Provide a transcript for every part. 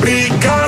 Бригада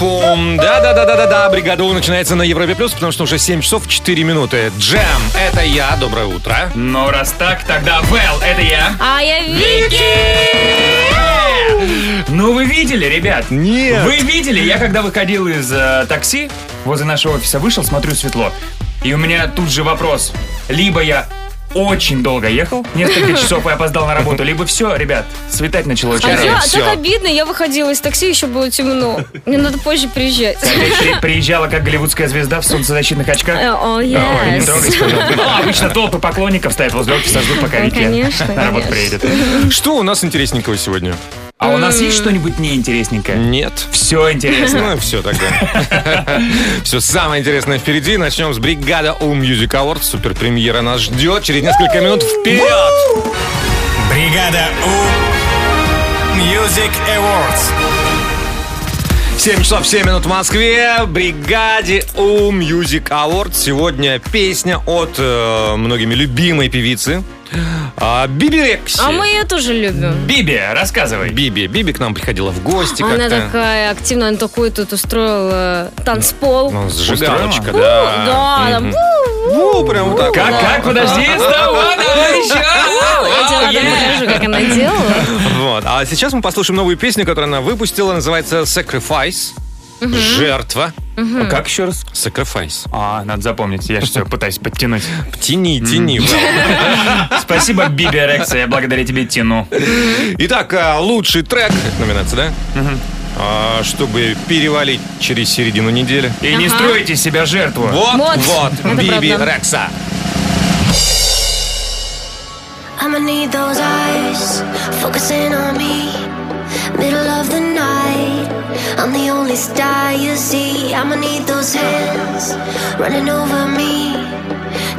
Пум-пурум-пум. Да-да-да-да-да-да. Бригада У начинается на Европе Плюс, потому что уже 7 часов 4 минуты. Джем, это я. Доброе утро. Ну, раз так, тогда Вэл, это я. А я Вики! Ну, вы видели, ребят? Нет. Вы видели? Я когда выходил из э, такси, возле нашего офиса вышел, смотрю, светло. И у меня тут же вопрос. Либо я очень долго ехал, несколько часов и опоздал на работу, либо все, ребят, светать начало А очень я всё. так обидно, я выходила из такси, еще было темно. Мне надо позже приезжать. При- приезжала как голливудская звезда в солнцезащитных очках. Э, О, Ой, не yes. пожалуйста. Ну, обычно толпы поклонников стоят возле офиса, ждут, пока Вики конечно, на работу конечно. приедет. Что у нас интересненького сегодня? А у нас есть что-нибудь неинтересненькое? Нет. Все интересно. Ну, все тогда. Все самое интересное впереди. Начнем с бригада У Music Awards. Суперпремьера нас ждет через несколько минут. Вперед! Бригада У. Music Awards. 7 часов 7 минут в Москве. Бригаде У Music Awards. Сегодня песня от э, многими любимой певицы а, Биби Рекси. А мы ее тоже любим. Биби, рассказывай. Биби. Биби к нам приходила в гости Она как-то. такая активная, она такой тут устроила танцпол. Ну, зажигалочка, Устроила? да. Да, Мгм. Ну, прям вот так. Как, вот. как, подожди, давай, давай еще. я тебе потом покажу, как она делала. Вот. А сейчас мы послушаем новую песню, которую она выпустила. Называется Sacrifice. Жертва. А Как еще раз? Sacrifice. А, надо запомнить, я что пытаюсь подтянуть. Тяни, тяни. Спасибо, Биби Рекса, я благодаря тебе тяну. Итак, а, лучший трек. Это номинация, да? А, Чтобы перевалить через середину недели. И не стройте себя жертву. Вот, Вот. вот, Это Биби правда. Рекса. I'ma need those eyes focusing on me. Middle of the night, I'm the only star you see. I'ma need those hands running over me.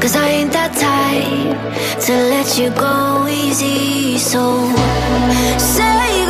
Cause I ain't that type to let you go easy. So say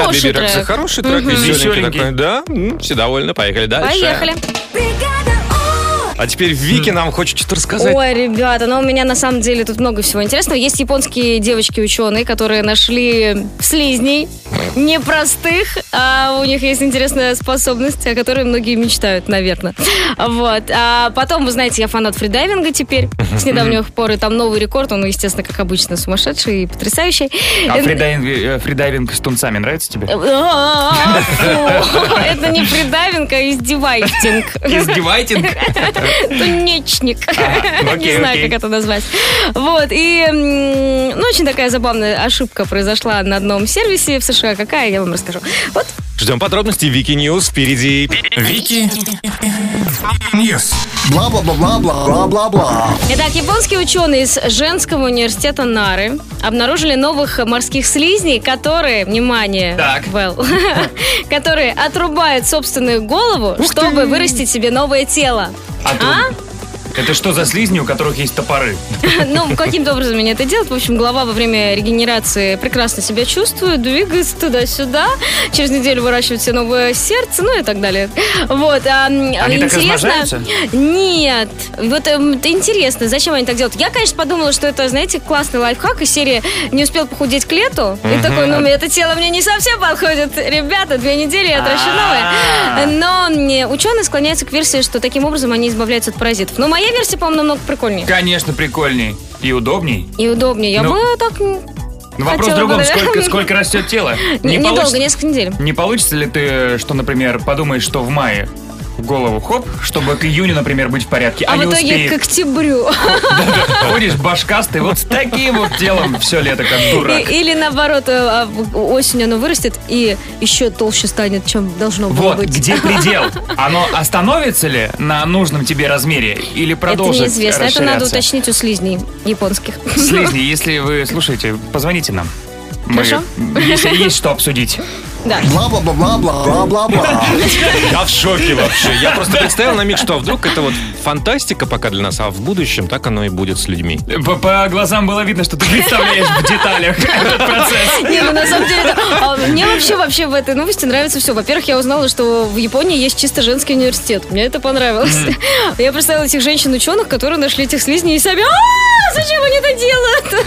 Хороший трек. Хороший трек, веселенький такой. Да, все довольны, поехали дальше. Поехали. А теперь Вики нам хочет что-то рассказать. Ой, ребята, ну у меня на самом деле тут много всего интересного. Есть японские девочки-ученые, которые нашли слизней непростых, а у них есть интересная способность, о которой многие мечтают, наверное. Вот. А потом, вы знаете, я фанат фридайвинга теперь с недавних пор, и там новый рекорд, он, естественно, как обычно, сумасшедший и потрясающий. А Э, фридайвинг, э, фридайвинг с тунцами нравится тебе? А, Это не фридайвинг, а издевайтинг. Издевайтинг? Тунечник. Окей, Не знаю, как это назвать. Вот, и, ну, очень такая забавная ошибка произошла на одном сервисе в США. Какая, я вам расскажу. Вот, Ждем подробностей. Вики News впереди. Вики News. Бла-бла-бла-бла-бла-бла-бла. Итак, японские ученые из женского университета Нары обнаружили новых морских слизней, которые, внимание, Так. Вэл, которые отрубают собственную голову, чтобы вырастить себе новое тело. А то- Это что за слизни, у которых есть топоры? Ну, каким-то образом они это делают. В общем, голова во время регенерации прекрасно себя чувствует, двигается туда-сюда. Через неделю выращивает себе новое сердце, ну и так далее. Вот. а, м, Они так интересно... размножаются? Нет. Вот эм, это интересно, зачем они так делают. Я, конечно, подумала, что это, знаете, классный лайфхак из серии «Не успел похудеть к лету». И такой, ну, это тело мне не совсем подходит. Ребята, две недели я отращу А. новое. Но м, ученые склоняются к версии, что таким образом они избавляются от паразитов. Но моя версия, по-моему, намного прикольнее. Конечно, прикольней. И удобней. И удобнее. Я Ну, бы так... Но вопрос Хотела в другом. бы, да. Сколько, сколько растет тело? Не- Недолго, получится- несколько недель. Не получится ли ты, что, например, подумаешь, что в мае в голову хоп, чтобы к июню, например, быть в порядке, а, А, в итоге успеешь. к октябрю. Ходишь башкастый вот с таким вот телом все лето, как дурак. Или наоборот, э, а, осенью оно вырастет и еще толще станет, чем должно было Вот, быть. где предел? Оно остановится ли на нужном тебе размере или Это продолжит неизвестно. Это надо уточнить у слизней японских. Слизни, если вы слушаете, позвоните нам. Мы, Хорошо. если есть что обсудить. Да. Бла-бла-бла-бла-бла-бла-бла. Я в шоке вообще. Я просто представил на миг, что вдруг это вот фантастика пока для нас, а в будущем так оно и будет с людьми. По, по глазам было видно, что ты представляешь в деталях этот процесс. Не, ну на самом деле, а, мне вообще вообще в этой новости нравится все. Во-первых, я узнала, что в Японии есть чисто женский университет. Мне это понравилось. Я представила этих женщин-ученых, которые нашли этих слизней и сами, «А, зачем они это делают?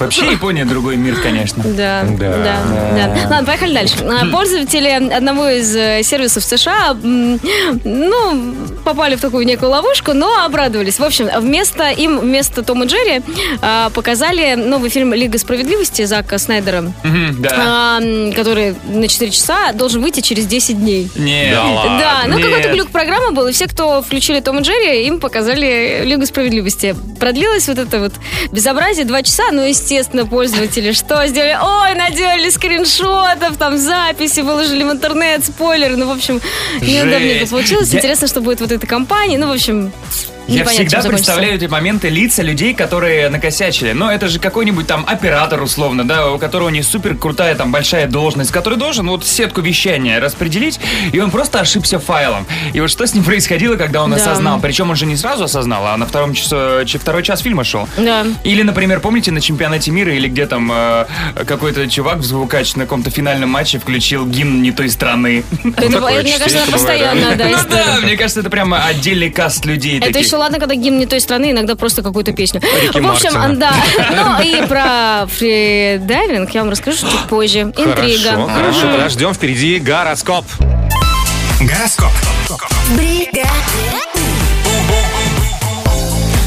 Вообще Япония другой мир, конечно. Да, Да. да, да. Ладно, поехали дальше. А, Пользователи одного из э, сервисов США, ну, попали в такую некую ловушку, но обрадовались. В общем, вместо им, вместо Тома и Джерри, а, показали новый фильм «Лига справедливости» Зака Снайдера, Да. а, который на 4 часа должен выйти через 10 дней. Нет. Да ну какой-то глюк программы был, и все, кто включили Том и Джерри, им показали Лигу справедливости. Продлилось вот это вот безобразие два часа, ну, естественно, пользователи что сделали? Ой, наделали скриншотов, там записи, выложили в интернет, спойлеры, ну, в общем, неудобненько получилось. Интересно, что будет вот этой компании, ну, в общем, Я всегда представляю эти моменты лица людей, которые накосячили. Но это же какой-нибудь там оператор, условно, да, у которого не супер крутая там большая должность, который должен вот сетку вещания распределить, и он просто ошибся файлом. И вот что с ним происходило, когда он Да. осознал? Причем он же не сразу осознал, а на втором часу, второй час фильма шел. Да. Или, например, помните на чемпионате мира или где там э, какой-то чувак в звукач на каком-то финальном матче включил гимн не той страны. Это, мне кажется, постоянно, да, Ну да, мне кажется, это прямо отдельный каст людей Это таких. Еще ладно, когда гимн не той страны, иногда просто какую-то песню. Рики в общем, Мартина. да. Ну и про фридайвинг я вам расскажу чуть позже. Интрига. Хорошо, хорошо, подождем. Впереди гороскоп. Гороскоп.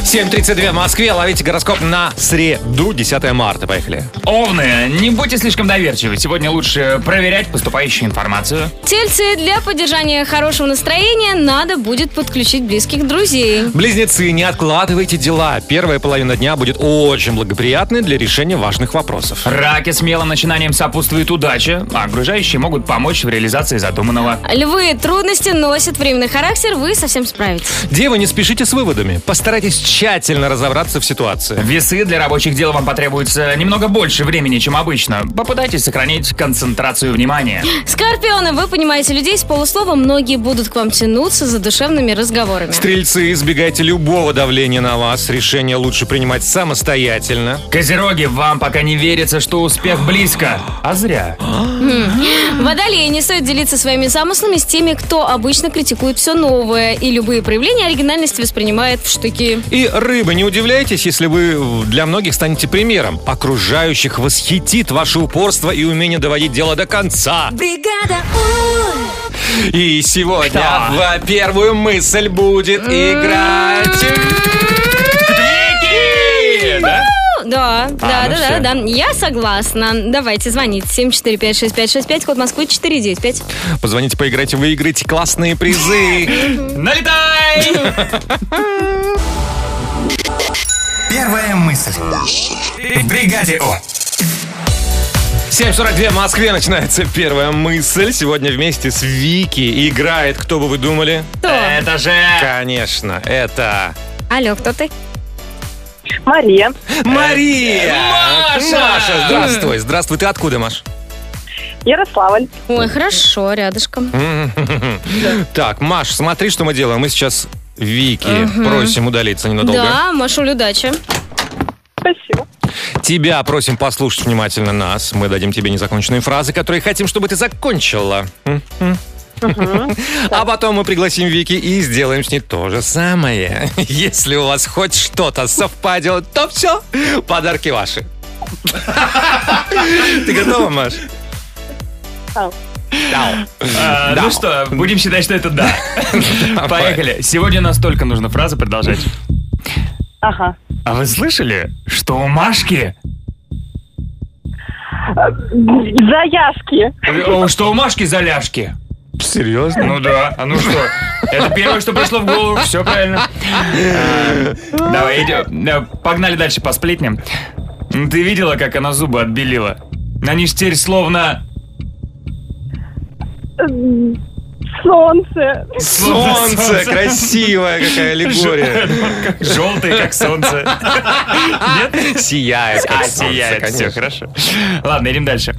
7.32 в Москве. Ловите гороскоп на среду, 10 марта. Поехали. Овны, не будьте слишком доверчивы. Сегодня лучше проверять поступающую информацию. Тельцы, для поддержания хорошего настроения надо будет подключить близких друзей. Близнецы, не откладывайте дела. Первая половина дня будет очень благоприятной для решения важных вопросов. Раки смелым начинанием сопутствует удача, а окружающие могут помочь в реализации задуманного. Львы, трудности носят временный характер, вы совсем справитесь. Девы, не спешите с выводами. Постарайтесь тщательно разобраться в ситуации. Весы для рабочих дел вам потребуется немного больше времени, чем обычно. Попытайтесь сохранить концентрацию внимания. Скорпионы, вы понимаете людей с полуслова, многие будут к вам тянуться за душевными разговорами. Стрельцы, избегайте любого давления на вас. Решение лучше принимать самостоятельно. Козероги, вам пока не верится, что успех близко. А зря. Водолеи, не стоит делиться своими замыслами с теми, кто обычно критикует все новое и любые проявления оригинальности воспринимает в штыки. И рыбы, не удивляйтесь, если вы для многих станете примером. Окружающих восхитит ваше упорство и умение доводить дело до конца. Бригада У. И сегодня Кто? в первую мысль будет играть... Вики! Да? Да, да, ну да, всё. да, да. Я согласна. Давайте звоните. 745-6565, код Москвы 495. Позвоните, поиграйте, выиграйте классные призы. Налетай! Первая мысль. В бригаде У. 7.42 в Москве начинается первая мысль. Сегодня вместе с Вики играет, кто бы вы думали? Кто? Это же... Конечно, это Алло, кто ты? Мария. Мария! Маша! Маша, здравствуй. Здравствуй, ты откуда, Маш? Ярославль. Ой, хорошо, рядышком. Так, Маш, смотри, что мы делаем. Мы сейчас Вики просим удалиться ненадолго. Да, Машуль, удачи. Спасибо. Тебя просим послушать внимательно нас. Мы дадим тебе незаконченные фразы, которые хотим, чтобы ты закончила. А потом мы пригласим Вики и сделаем с ней то же самое. Если у вас хоть что-то совпадет, то все, подарки ваши. Ты готова, Маш? Да. Да. А. Ну что, будем считать, что это да. Поехали. Сегодня настолько нужно фразы продолжать. Ага. А вы слышали, что у Машки... Заяшки. О, Что у Машки заляжки? Серьезно? Ну да, а ну что? Это первое, что пришло в голову, все правильно. А, Давай, идем. Погнали дальше по сплетням. Ну, Ты видела, как она зубы отбелила? Они ж теперь словно... Солнце. Солнце, красивая какая аллегория. Желтый, как солнце. Нет? Сияет, как А, солнце, сияет, все, хорошо. Ладно, идем дальше.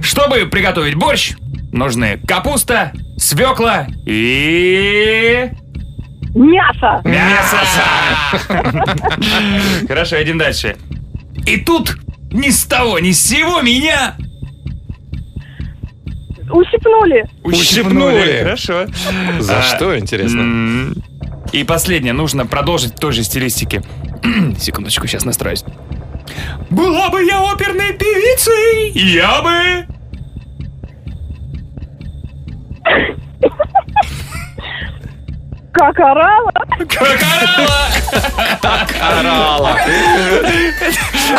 Чтобы приготовить борщ, нужны капуста, свекла и... Мясо. Мясо! Хорошо, идем дальше. И тут ни с того, ни с сего меня Ущипнули. Ущипнули. Хорошо. За А, что, интересно? И последнее, нужно продолжить в той же стилистике. Секундочку, сейчас настроюсь. Была бы я оперной певицей, я бы... Как орала. Как орала! Орала.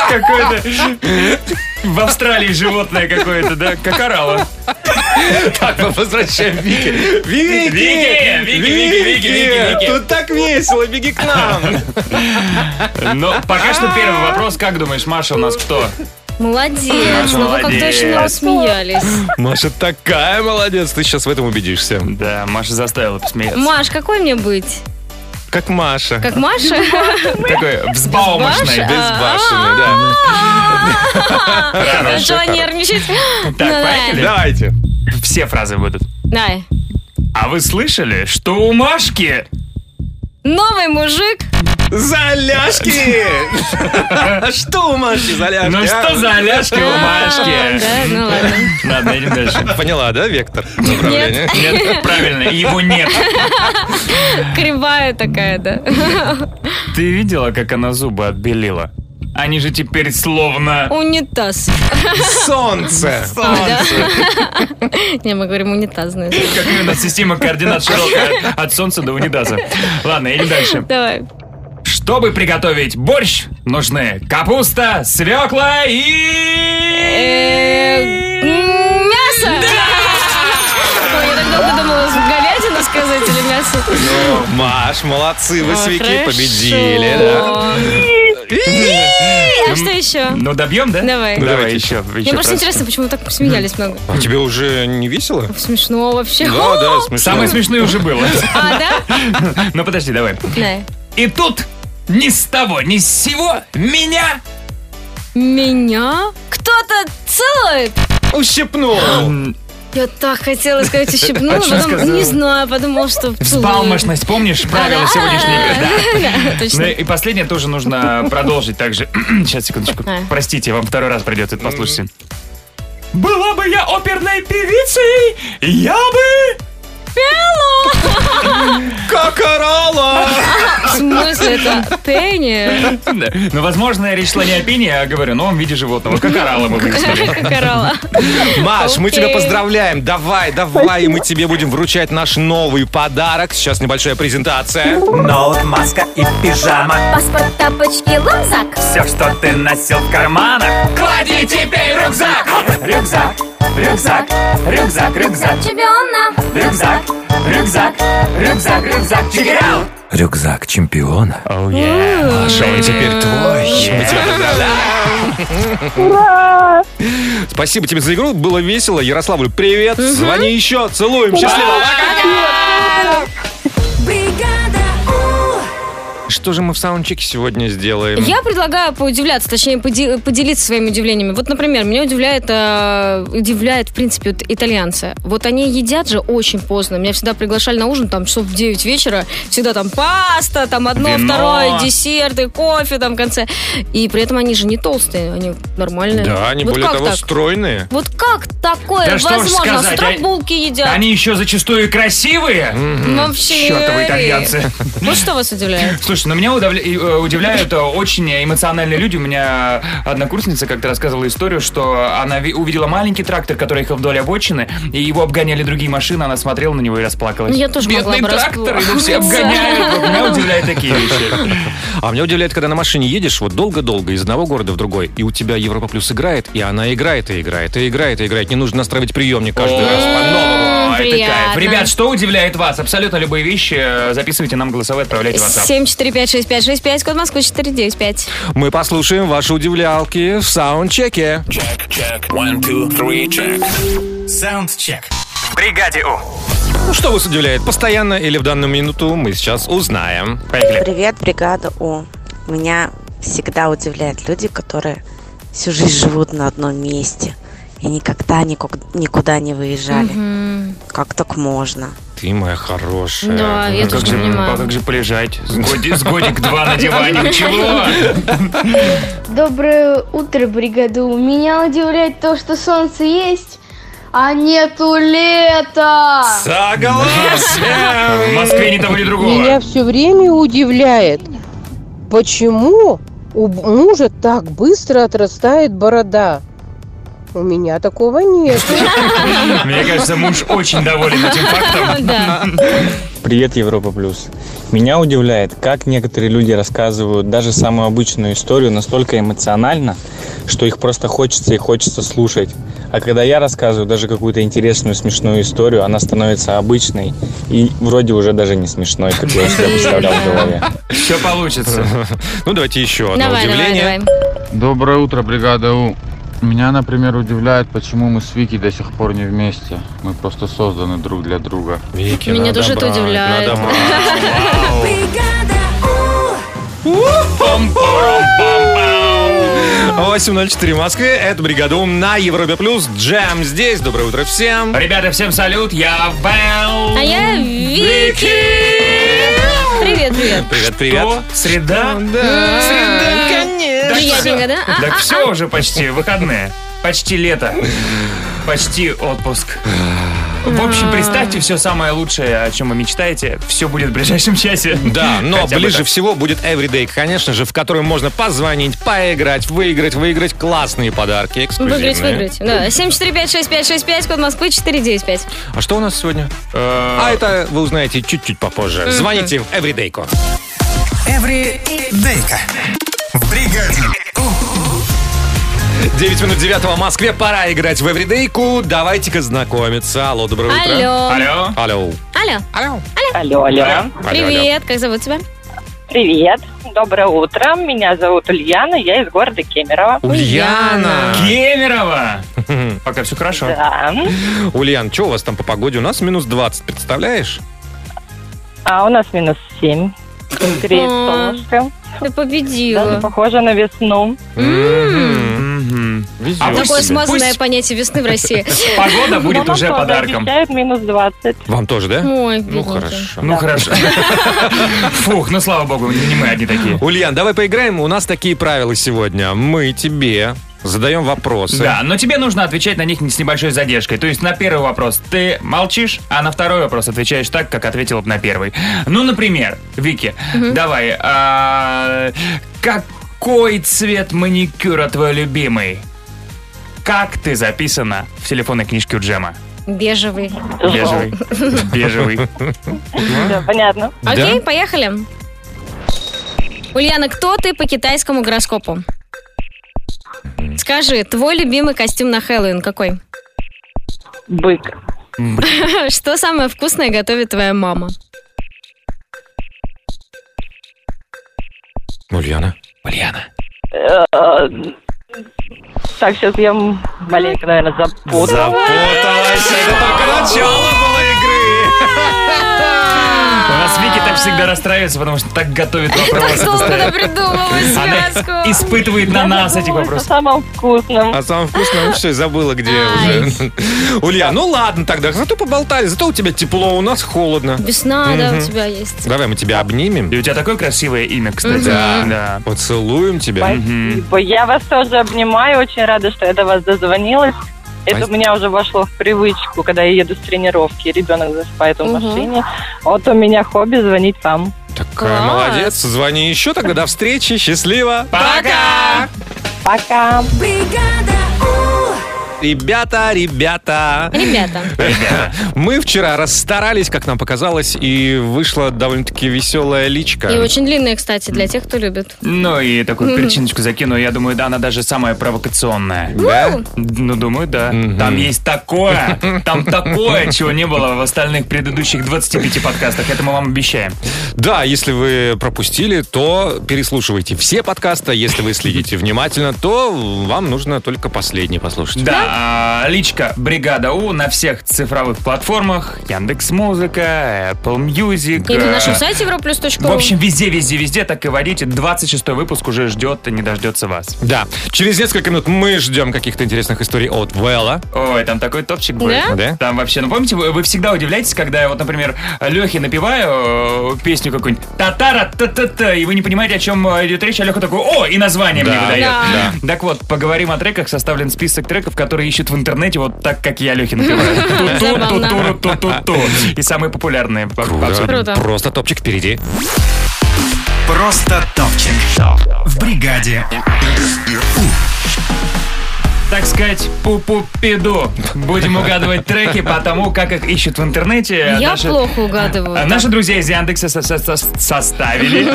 Какое-то... В Австралии животное какое-то, да? Как орала. Так, мы возвращаем Вики. Вики! Вики! Вики, Вики, Вики. Тут так весело, беги к нам. Но пока что первый вопрос. Как думаешь, Маша у нас кто? Молодец. Маша, Ну вы как-то молодец. очень рассмеялись. Маша такая молодец, ты сейчас в этом убедишься. Да, Маша заставила посмеяться. Маш, какой мне быть? Как Маша. Как Маша? Такой взбаумошный. Безбашенный, да. Начала нервничать. Ну, Так, давай. поехали. Давайте. Все фразы будут. Давай. А вы слышали, что у Машки Новый мужик. Заляшки! Что у Маши заляшки? Ну а? что за ляжки у А, Машки? Да, ну ладно. Ладно, идем дальше. Поняла, да, вектор направления? Нет, правильно, его нет. Кривая такая, да. Ты видела, как она зубы отбелила? Они же теперь словно... Унитаз. Солнце! Да? Не, мы говорим унитаз, знаешь. Как у нас система координат широкая от солнца до унитаза. Ладно, идем дальше. Давай. Чтобы приготовить борщ, нужны капуста, свекла Э, и... м, Мясо! Ой, сказать или мясо. Маш, молодцы, вы с Ой, Вики хорошо. победили, да? А что еще? Ну, добьем, да? Давай. Ну, Давай еще. Мне просто интересно, почему вы так посмеялись много. А тебе уже не весело? Смешно вообще. Да, да, смешно. Самое смешное уже было. А, да? Ну, подожди, давай. Да. И тут ни с того, ни с сего меня Меня? Кто-то целует? Ущипнул. Я так хотела сказать ущипнула, А потом, сказала? не знаю, подумала, что целует. Взбалмошность, помнишь правила Да-да. сегодняшней игры? Да. Ну и последнее тоже нужно продолжить также. Сейчас, секундочку. А. Простите, вам второй раз придется это послушайте. Была бы я оперной певицей, я бы... Как орала! В смысле, это пение? Да. Ну, возможно, речь шла не о пении, а говорю, новом виде животного. Как орала мы выяснили. Как орала. Маш, мы тебя поздравляем. Давай, давай, и мы тебе будем вручать наш новый подарок. Сейчас небольшая презентация. Ноут, маска и пижама Паспорт, тапочки, рюкзак Все, что ты носил в карманах Клади теперь рюкзак Рюкзак, рюкзак, рюкзак, рюкзак Чемпиона Рюкзак, рюкзак, рюкзак, рюкзак Чигиряу Рюкзак чемпиона Оу, yeah. Маша, он теперь твой. Мы тебя поздравляем. Ура! Спасибо тебе за игру. Было весело. Ярославлю, привет. Звони еще. Целуем. Счастливо. Что же мы в саундчеке сегодня сделаем? Я предлагаю поудивляться, точнее, поди- поделиться своими удивлениями. Вот, например, меня удивляет, э, удивляет, в принципе, вот итальянцы. Вот они едят же очень поздно. Меня всегда приглашали на ужин, там, часов в 9 вечера. Всегда там паста, там одно, Вино. второе, десерты, кофе там в конце. И при этом они же не толстые, они нормальные. Да, они вот более того так? стройные. Вот как такое Да возможно? С сказать, утра а- булки едят. Они еще зачастую красивые. Вообще не Чертовы итальянцы. Вот что вас удивляет? Слушай, ну меня э, удивляют э, очень эмоциональные люди. У меня однокурсница как-то рассказывала историю, что она ви- увидела маленький трактор, который ехал вдоль обочины, и его обгоняли другие машины, она смотрела на него и расплакалась. Ну, я тоже могла Бедный бы трактор, его все обгоняют. Меня удивляют такие вещи. А меня удивляет, когда на машине едешь вот долго-долго из одного города в другой, и у тебя Европа Плюс играет, и она играет, и играет, и играет, и играет. Не нужно настраивать приемник каждый раз по-новому. Ребят, что удивляет вас? Абсолютно любые вещи. Записывайте нам голосовые, отправляйте в WhatsApp. 7456565, код Москвы 495. Мы послушаем ваши удивлялки в саундчеке. Саундчек. Бригаде У. Ну, что вас удивляет, постоянно или в данную минуту, мы сейчас узнаем. Поехали. Привет, бригада У. Меня всегда удивляют люди, которые всю жизнь живут на одном месте и никогда никуда не выезжали. Как так можно? Ты моя хорошая. Да, я Ну, тоже как же, не понимаю. а как же полежать? С, годи- с годик-два на диване. Чего? Доброе утро, бригада. У Меня удивляет то, что солнце есть, а нету лета. Согласен! В Москве ни того, ни другого. Меня все время удивляет, почему у мужа так быстро отрастает борода. У меня такого нет. Мне кажется, муж очень доволен этим фактом. Да. Привет, Европа Плюс. Меня удивляет, как некоторые люди рассказывают даже самую обычную историю настолько эмоционально, что их просто хочется и хочется слушать. А когда я рассказываю даже какую-то интересную, смешную историю, она становится обычной и вроде уже даже не смешной, как я себе представлял в голове. Все получится. Ну, давайте еще одно Давай, давай, удивление. давай. Доброе утро, бригада У. Меня, например, удивляет, почему мы с Вики до сих пор не вместе. Мы просто созданы друг для друга. Вики, Меня надо тоже это брать, удивляет. надо брать. Бригада У 8.04 в Москве. Это бригада Ум на Европе Плюс. Джем здесь. Доброе утро всем. Ребята, всем салют. Я Вэл. А я Вики. Привет, привет. Привет, привет. Что? Среда? Да. Среда. Приятненько, да? А, Так а, все уже почти, выходные. Почти лето. Почти отпуск. В общем, представьте все самое лучшее, о чем вы мечтаете. Все будет в ближайшем часе. Да, но Хотя ближе так. всего будет Everyday, конечно же, в котором можно позвонить, поиграть, выиграть, выиграть классные подарки, эксклюзивные. Выиграть, выиграть. Да, 7456565, код Москвы 495. А что у нас сегодня? Э, А это вы узнаете чуть-чуть попозже. Звоните в Everyday. Эвридейка. В бригаде У. 9 минут 9 в Москве. Пора играть в Everydayку. Давайте-ка знакомиться. Алло, доброе утро. Алло. Алло. Алло. Алло. Алло. Алло, алло. Алло, Привет, как зовут тебя? Привет. Доброе утро. Меня зовут Ульяна. Я из города Кемерово. Ульяна. Кемерово. Пока все хорошо. Да. Ульян, что у вас там по погоде? У нас минус 20, представляешь? А у нас минус 7. Греет солнышко. Ты победила. Даже похоже на весну. Везет А такое смазанное понятие весны в России. Погода будет уже подарком. обещают минус 20. Вам тоже, да? Ой, Ну, хорошо. Ну хорошо. Фух, ну слава богу, не мы одни такие. Ульян, давай поиграем. У нас такие правила сегодня. Мы тебе задаем вопросы. Да, но тебе нужно отвечать на них с небольшой задержкой. То есть на первый вопрос ты молчишь, а на второй вопрос отвечаешь так, как ответила бы на первый. Ну, например, Вики, давай, а, какой цвет маникюра твой любимый? Как ты записана в телефонной книжке у Джема? Бежевый. Бежевый. Бежевый. Всё, понятно. Окей, поехали. Ульяна, кто ты по китайскому гороскопу? Скажи, твой любимый костюм на Хэллоуин какой? Бык. Что самое вкусное готовит твоя мама? Ульяна. Ульяна. Э, Так, сейчас я маленько, наверное, запуталась. Запуталась. Это только начало было нас Вики так всегда расстраивается, потому что так готовит вопросы. долго постоянно. придумывала Она связку. испытывает на нас эти О вопросы. самом вкусном. А самое вкусное, все, забыла, где уже. Ульян, ну ладно тогда, зато поболтали, зато у тебя тепло, у нас холодно. Весна, да, у тебя есть. Давай мы тебя обнимем. И у тебя такое красивое имя, кстати. Да. Да. Поцелуем тебя. Спасибо. Я вас тоже обнимаю. Очень рада, что я до вас дозвонилась. Это у меня уже вошло в привычку, когда я еду с тренировки, ребенок засыпает в машине. Вот у меня хобби звонить вам. Такая Класс. молодец. Звони еще тогда. До встречи. Счастливо. Пока! Пока. Ребята, ребята. Ребята, Мы вчера расстарались, как нам показалось, и вышла довольно-таки веселая личка. и очень длинные, кстати, для тех, кто любит. Ну и такую перчиночку закину, я думаю, да, она даже самая провокационная. Да? Ну, думаю, да. Там есть такое, там такое, чего не было в остальных предыдущих 25 подкастах. Это мы вам обещаем. Да, если вы пропустили, то переслушивайте все подкасты. Если вы следите внимательно, то вам нужно только последний послушать. Да, а, личка Бригада У на всех цифровых платформах. Яндекс Музыка, Apple Music. И на э, нашем сайте европлюс.ру. В общем, везде, везде, везде так и водите. 26 выпуск уже ждет и не дождется вас. Да. Через несколько минут мы ждем каких-то интересных историй от Вэлла. Ой, там такой топчик будет. Да? Да? Там вообще, ну помните, вы, вы всегда удивляетесь, когда я вот, например, Лехе напеваю э, песню какую-нибудь татара та та та и вы не понимаете, о чем идет речь, а Леха такой, о, и название мне Да, выдает. да. Так вот, поговорим о треках, составлен список треков, которые ищут в интернете вот так, как я. Ту-ту-ту-ту-ту. И самые популярные. Круто. Просто топчик впереди. Просто топчик. В бригаде. Так сказать, пу-пу-пиду. Будем угадывать треки по тому, как их ищут в интернете. Я Наши- плохо угадываю. А Наши друзья из Яндекса со- со- со- составили,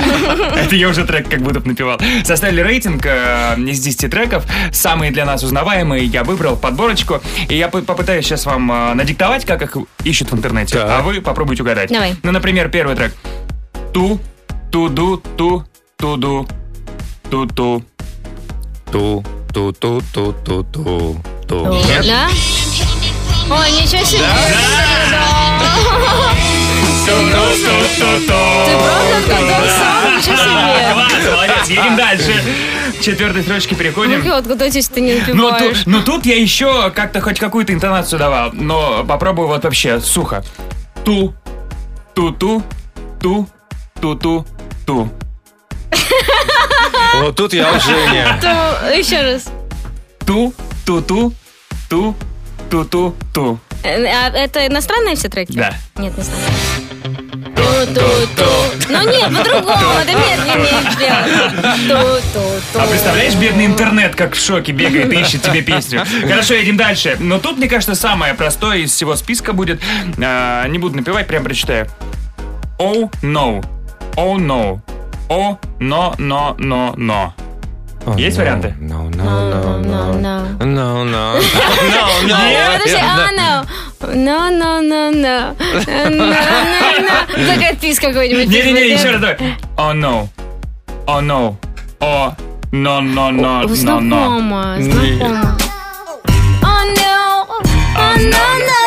это я уже трек как будто бы напевал, составили рейтинг э, из 10 треков, самые для нас узнаваемые, я выбрал подборочку, и я по- попытаюсь сейчас вам э, надиктовать, как их ищут в интернете, Так. а вы попробуйте угадать. Давай. Ну, например, первый трек. Ту, туду, ту, туду, ту-ту. Ту, ту, ту, ту, ту, ту, ту. Нет? Да? Ой, ничего себе. Ты правда угадал сам? Ничего себе. Класс, молодец, едем дальше. К четвертой строчке переходим. Ну, откуда здесь ты не Ну, напиваешь? тут, ну тут я еще как-то хоть какую-то интонацию давал, но попробую вот вообще сухо. Ту, ту-ту, ту, ту-ту, ту. Вот тут я уже не... Еще раз. Ту, ту-ту, ту, ту-ту, ту. Э, а это иностранные все треки? Да. Нет, не знаю. Ту-ту-ту. Ну нет, по-другому, это медленнее сделать. Ту-ту-ту. А представляешь, бедный интернет как в шоке бегает и ищет тебе песню. Хорошо, едем дальше. Но тут, мне кажется, самое простое из всего списка будет. А, не буду напевать, прям прочитаю. Oh no. Oh no. Oh no, no, no, no. Есть варианты? No, no, no, no. No, no. No, no. Нет, подожди, а, no. No, no, no, no. No, no, no. Так отпис какой-нибудь. Не-не-не, еще раз давай. Oh no. Oh no. Oh no, no, no, no, no. Знакомо, знакомо. Oh, no. Oh, no, no,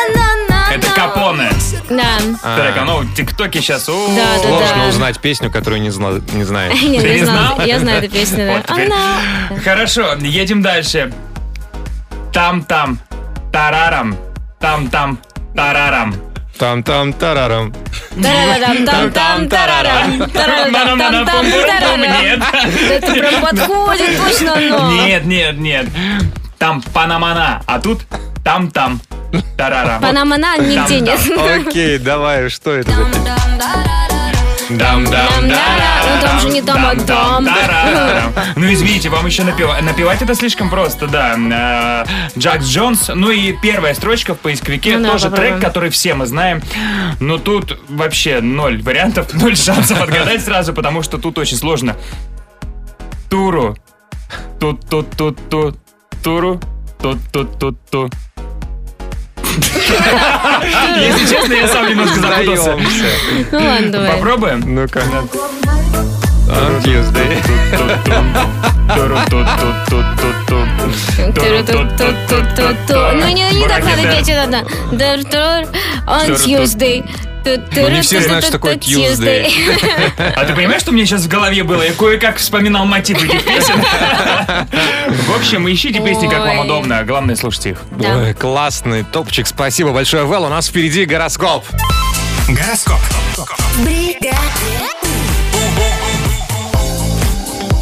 Капоне. Да. Так, оно в ТикТоке сейчас. Да, да, Сложно да. узнать песню, которую не, зна- не знаешь. Не, Ты не не знала. знал? Я знаю эту песню, да. Вот теперь. Она. Хорошо, едем дальше. Там-там, тарарам, там-там, тарарам. Там-там, тарарам. Тарарам-там-там, тарарам. Тарарам-там-там, тарарам. Нет. Это прям подходит точно, но. Нет, нет, нет. Там панамана, а тут там-там, тарарам. Панамана нигде нет. Окей, давай, что это за песня? Дам-дам-дара. Ну там же не там, а дам. Ну, извините, вам еще напева- напевать это слишком просто, да. Э, Джакс Джонс, ну и первая строчка в поисковике, Ну тоже трек, который все мы знаем. Но тут вообще ноль вариантов, ноль шансов отгадать сразу, потому что тут очень сложно. Туру. Тут-тут-тут-тут. Туру. Тут-тут-тут-тут. Если честно, я сам немножко запутался. Ну ладно, давай. Попробуем? Ну-ка. Tuesday. Ну не, так надо петь, это надо. On Tuesday. Ну, не все знают, что такое Tuesday. А ты понимаешь, что мне сейчас в голове было? Я кое-как вспоминал мотив этих песен. В общем, ищите песни, как вам удобно. Главное, слушайте их. Ой, классный топчик. Спасибо большое, Вэл. У нас впереди гороскоп. Гороскоп.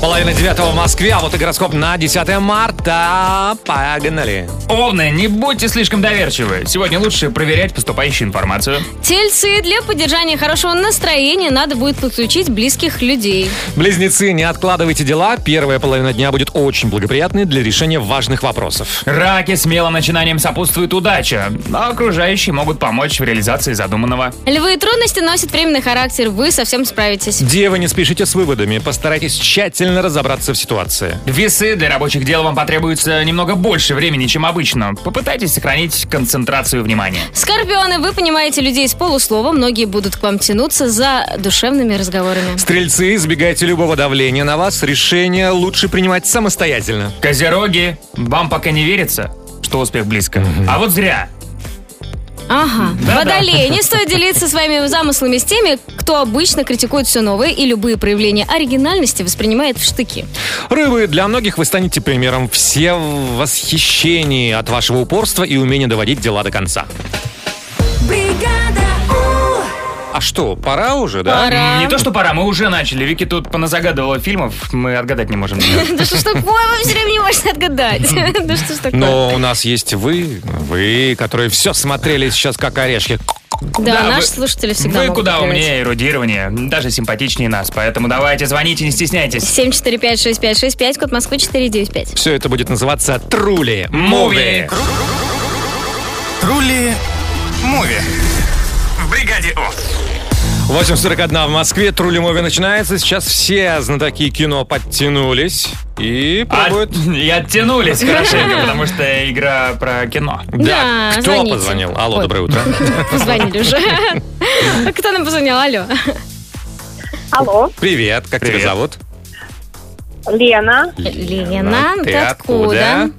Половина девятого в Москве, а вот и гороскоп на 10 марта. Погнали. Овны, не будьте слишком доверчивы. Сегодня лучше проверять поступающую информацию. Тельцы, для поддержания хорошего настроения надо будет подключить близких людей. Близнецы, не откладывайте дела. Первая половина дня будет очень благоприятной для решения важных вопросов. Раки смелым начинаниям сопутствует удача, а окружающие могут помочь в реализации задуманного. Львы, трудности носят временный характер, вы совсем справитесь. Девы, не спешите с выводами. Постарайтесь тщательно разобраться в ситуации. Весы для рабочих дел вам потребуется немного больше времени, чем обычно. Попытайтесь сохранить концентрацию внимания. Скорпионы, вы понимаете людей с полуслова, многие будут к вам тянуться за душевными разговорами. Стрельцы, избегайте любого давления на вас. Решение лучше принимать самостоятельно. Козероги, вам пока не верится, что успех близко. А вот зря. Ага. Водолеи, не стоит делиться своими замыслами с теми, кто обычно критикует все новое и любые проявления оригинальности воспринимает в штыки. Рыбы, для многих вы станете примером. Все в восхищении от вашего упорства и умения доводить дела до конца. А что, пора уже, да? Пора. Не то, что пора, мы уже начали. Вики тут поназагадывала фильмов, мы отгадать не можем. Да что ж такое, вы все время не можете отгадать. Да что ж такое. Но у нас есть вы, вы, которые все смотрели сейчас как орешки. Да, вы- наши слушатели всегда Вы могут куда проверять. умнее, эрудирование, даже симпатичнее нас. Поэтому давайте, звоните, не стесняйтесь. 745-6565, код Москвы 495. Все это будет называться Трули Муви. Муви. Трули Муви. В бригаде О. 8.41 в Москве, Трули Муви начинается. Сейчас все знатоки кино подтянулись и А, пробуют. и оттянулись хорошенько, потому что игра про кино. Да, кто звоните. позвонил? Алло, Ой. доброе утро. Позвонили уже. Кто нам позвонил? Алло. Алло, Привет, как Привет. тебя зовут? Лена Лена, Ты ты откуда?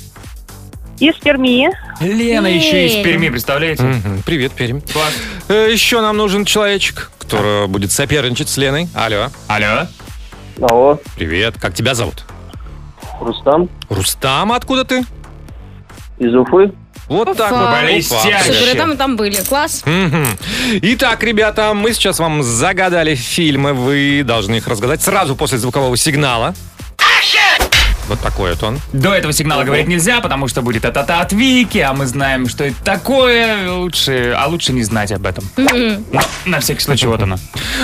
из Перми. Лена еще из. Перми, представляете? Привет, Пермь. Э, Еще нам нужен человечек, который будет соперничать с Леной. Алло. Алло. Алло, Привет, как тебя зовут? Рустам Рустам, откуда ты? из Уфы. Вот так вот. Блестяще. Там и там были. Класс. Мгм. Итак, ребята, мы сейчас вам загадали фильмы. Вы должны их разгадать сразу после звукового сигнала. Вот такой вот он. До этого сигнала говорить нельзя, потому что будет та-та-та от Вики, а мы знаем, что это такое. Лучше, а лучше не знать об этом. Но на всякий случай вот оно.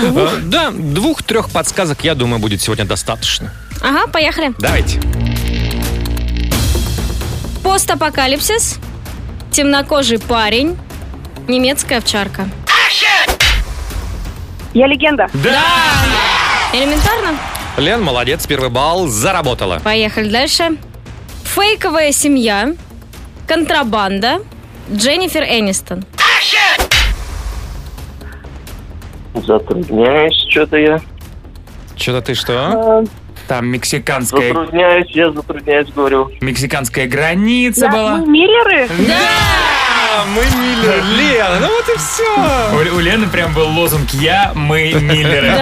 Э, Да, двух-трех подсказок, я думаю, будет сегодня достаточно. Ага, поехали. Давайте. Постапокалипсис. Темнокожий парень. Немецкая овчарка. Я легенда. Да! Элементарно? Лен, молодец, первый балл заработала. Поехали дальше. Фейковая семья. Контрабанда. Дженнифер Энистон. Затрудняюсь что-то я. Что-то ты что? Там мексиканская, Затрудняюсь, я затрудняюсь, говорю. мексиканская граница была. Мы миллеры? А, мы Лена, ну вот и все. У, у Лены прям был лозунг «Я, мы, Миллеры».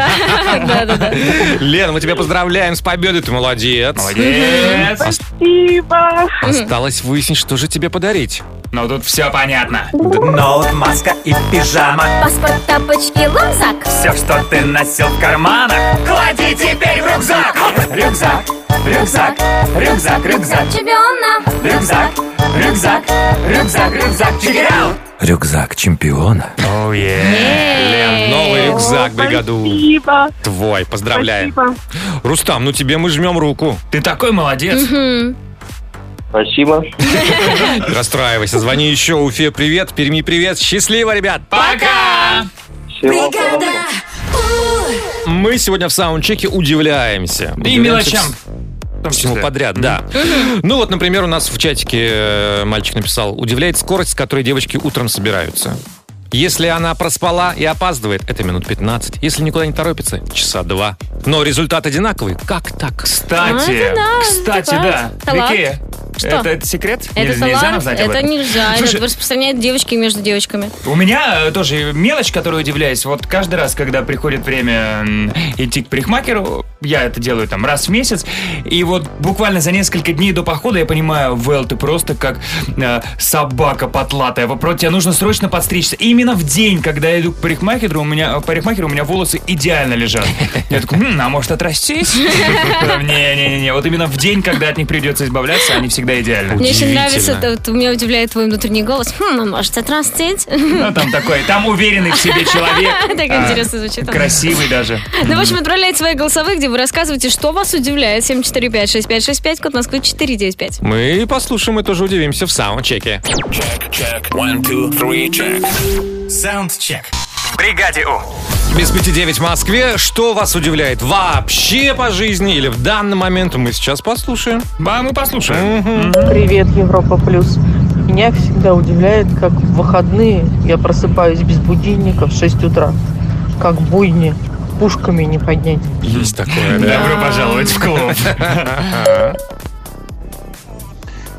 Да, да, да. Лена, мы тебя поздравляем с победой, ты молодец. Молодец. Спасибо. Осталось выяснить, что же тебе подарить. Ну тут все понятно. Ноут, маска и пижама Паспорт, тапочки, рюкзак. Все, что ты носил в карманах Клади теперь в рюкзак Рюкзак, рюкзак, рюкзак, рюкзак Чемпиона. Рюкзак, рюкзак, рюкзак, рюкзак out. Рюкзак чемпиона. Оу, Лен, новый рюкзак бригаду. Спасибо. Твой, поздравляем. Спасибо. Рустам, ну тебе мы жмем руку. Ты такой молодец. Спасибо. Не Расстраивайся, звони еще, Уфе, привет, Перми, привет, счастливо, ребят. Пока! Всего хорошего. Мы сегодня в саундчеке удивляемся. И Удивляемся мелочам. Том Всему подряд, да. Ну вот, например, у нас в чатике э, мальчик написал, удивляет скорость, с которой девочки утром собираются. Если она проспала и опаздывает, это минут 15. Если никуда не торопится, часа два. Но результат одинаковый. Как так? Кстати, А, да, кстати, да. талант. Викея, Что? Это, это секрет? Это Нельзя, нельзя нам знать об это нельзя. Слушай, Это распространяют девочки между девочками. У меня э, тоже мелочь, которую удивляюсь. Вот каждый раз, когда приходит время идти к парикмахеру, я это делаю там раз в месяц, и вот буквально за несколько дней до похода я понимаю, Вэл, ты просто как э, собака потлатая. Вот просто тебе нужно срочно подстричься. И именно в день, когда я иду к парикмахеру, у меня, э, парикмахеру, у меня волосы идеально лежат. Я такой, «М, а может отрастись? Не-не-не, вот именно в день, когда от них придется избавляться, они всегда идеальны. Мне очень нравится, это, вот меня удивляет твой внутренний голос. Хм, а может отрастить? Ну, там такой, там уверенный в себе человек. Так а, интересно звучит. Красивый даже. Ну, в общем, отправляйте свои голосовые, где вы рассказываете, что вас удивляет. 745-6565, код Москвы 495. Мы послушаем и тоже удивимся в саундчеке. Саундчек. В бригаде У. Без пяти девять в Москве. Что вас удивляет вообще по жизни или в данный момент? Мы сейчас послушаем. Да, мы послушаем. Привет, Европа Плюс. Меня всегда удивляет, как в выходные я просыпаюсь без будильника в 6 утра. Как буйни, пушками не поднять. Есть такое, Добро пожаловать в клуб.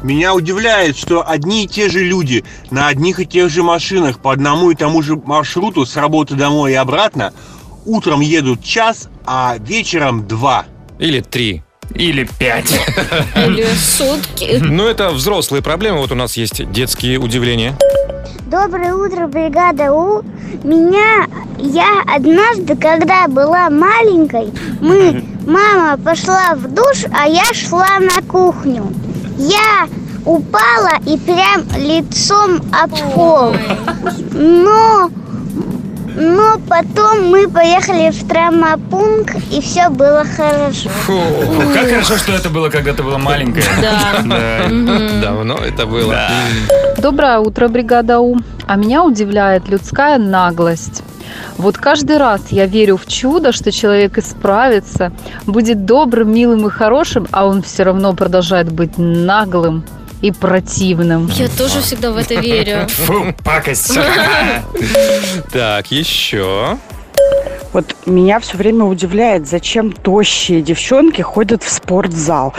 Меня удивляет, что одни и те же люди на одних и тех же машинах по одному и тому же маршруту с работы домой и обратно утром едут час, а вечером два. Или три. Или пять. Или сутки. Ну, это взрослые проблемы. Вот у нас есть детские удивления. Доброе утро, бригада У. Меня, я однажды, когда была маленькой, мы, мама пошла в душ, а я шла на кухню. Я упала и прям лицом об пол. Но, но потом мы поехали в травмопункт, и все было хорошо. Фу, как хорошо, что это было, когда ты была маленькая. Да. Да. Давно это было. Доброе утро, бригада У. А меня удивляет людская наглость. Вот каждый раз я верю в чудо, что человек исправится, будет добрым, милым и хорошим, а он все равно продолжает быть наглым и противным. Я тоже всегда в это верю. Фу, пакость. Так, еще. Вот меня все время удивляет, зачем тощие девчонки ходят в спортзал.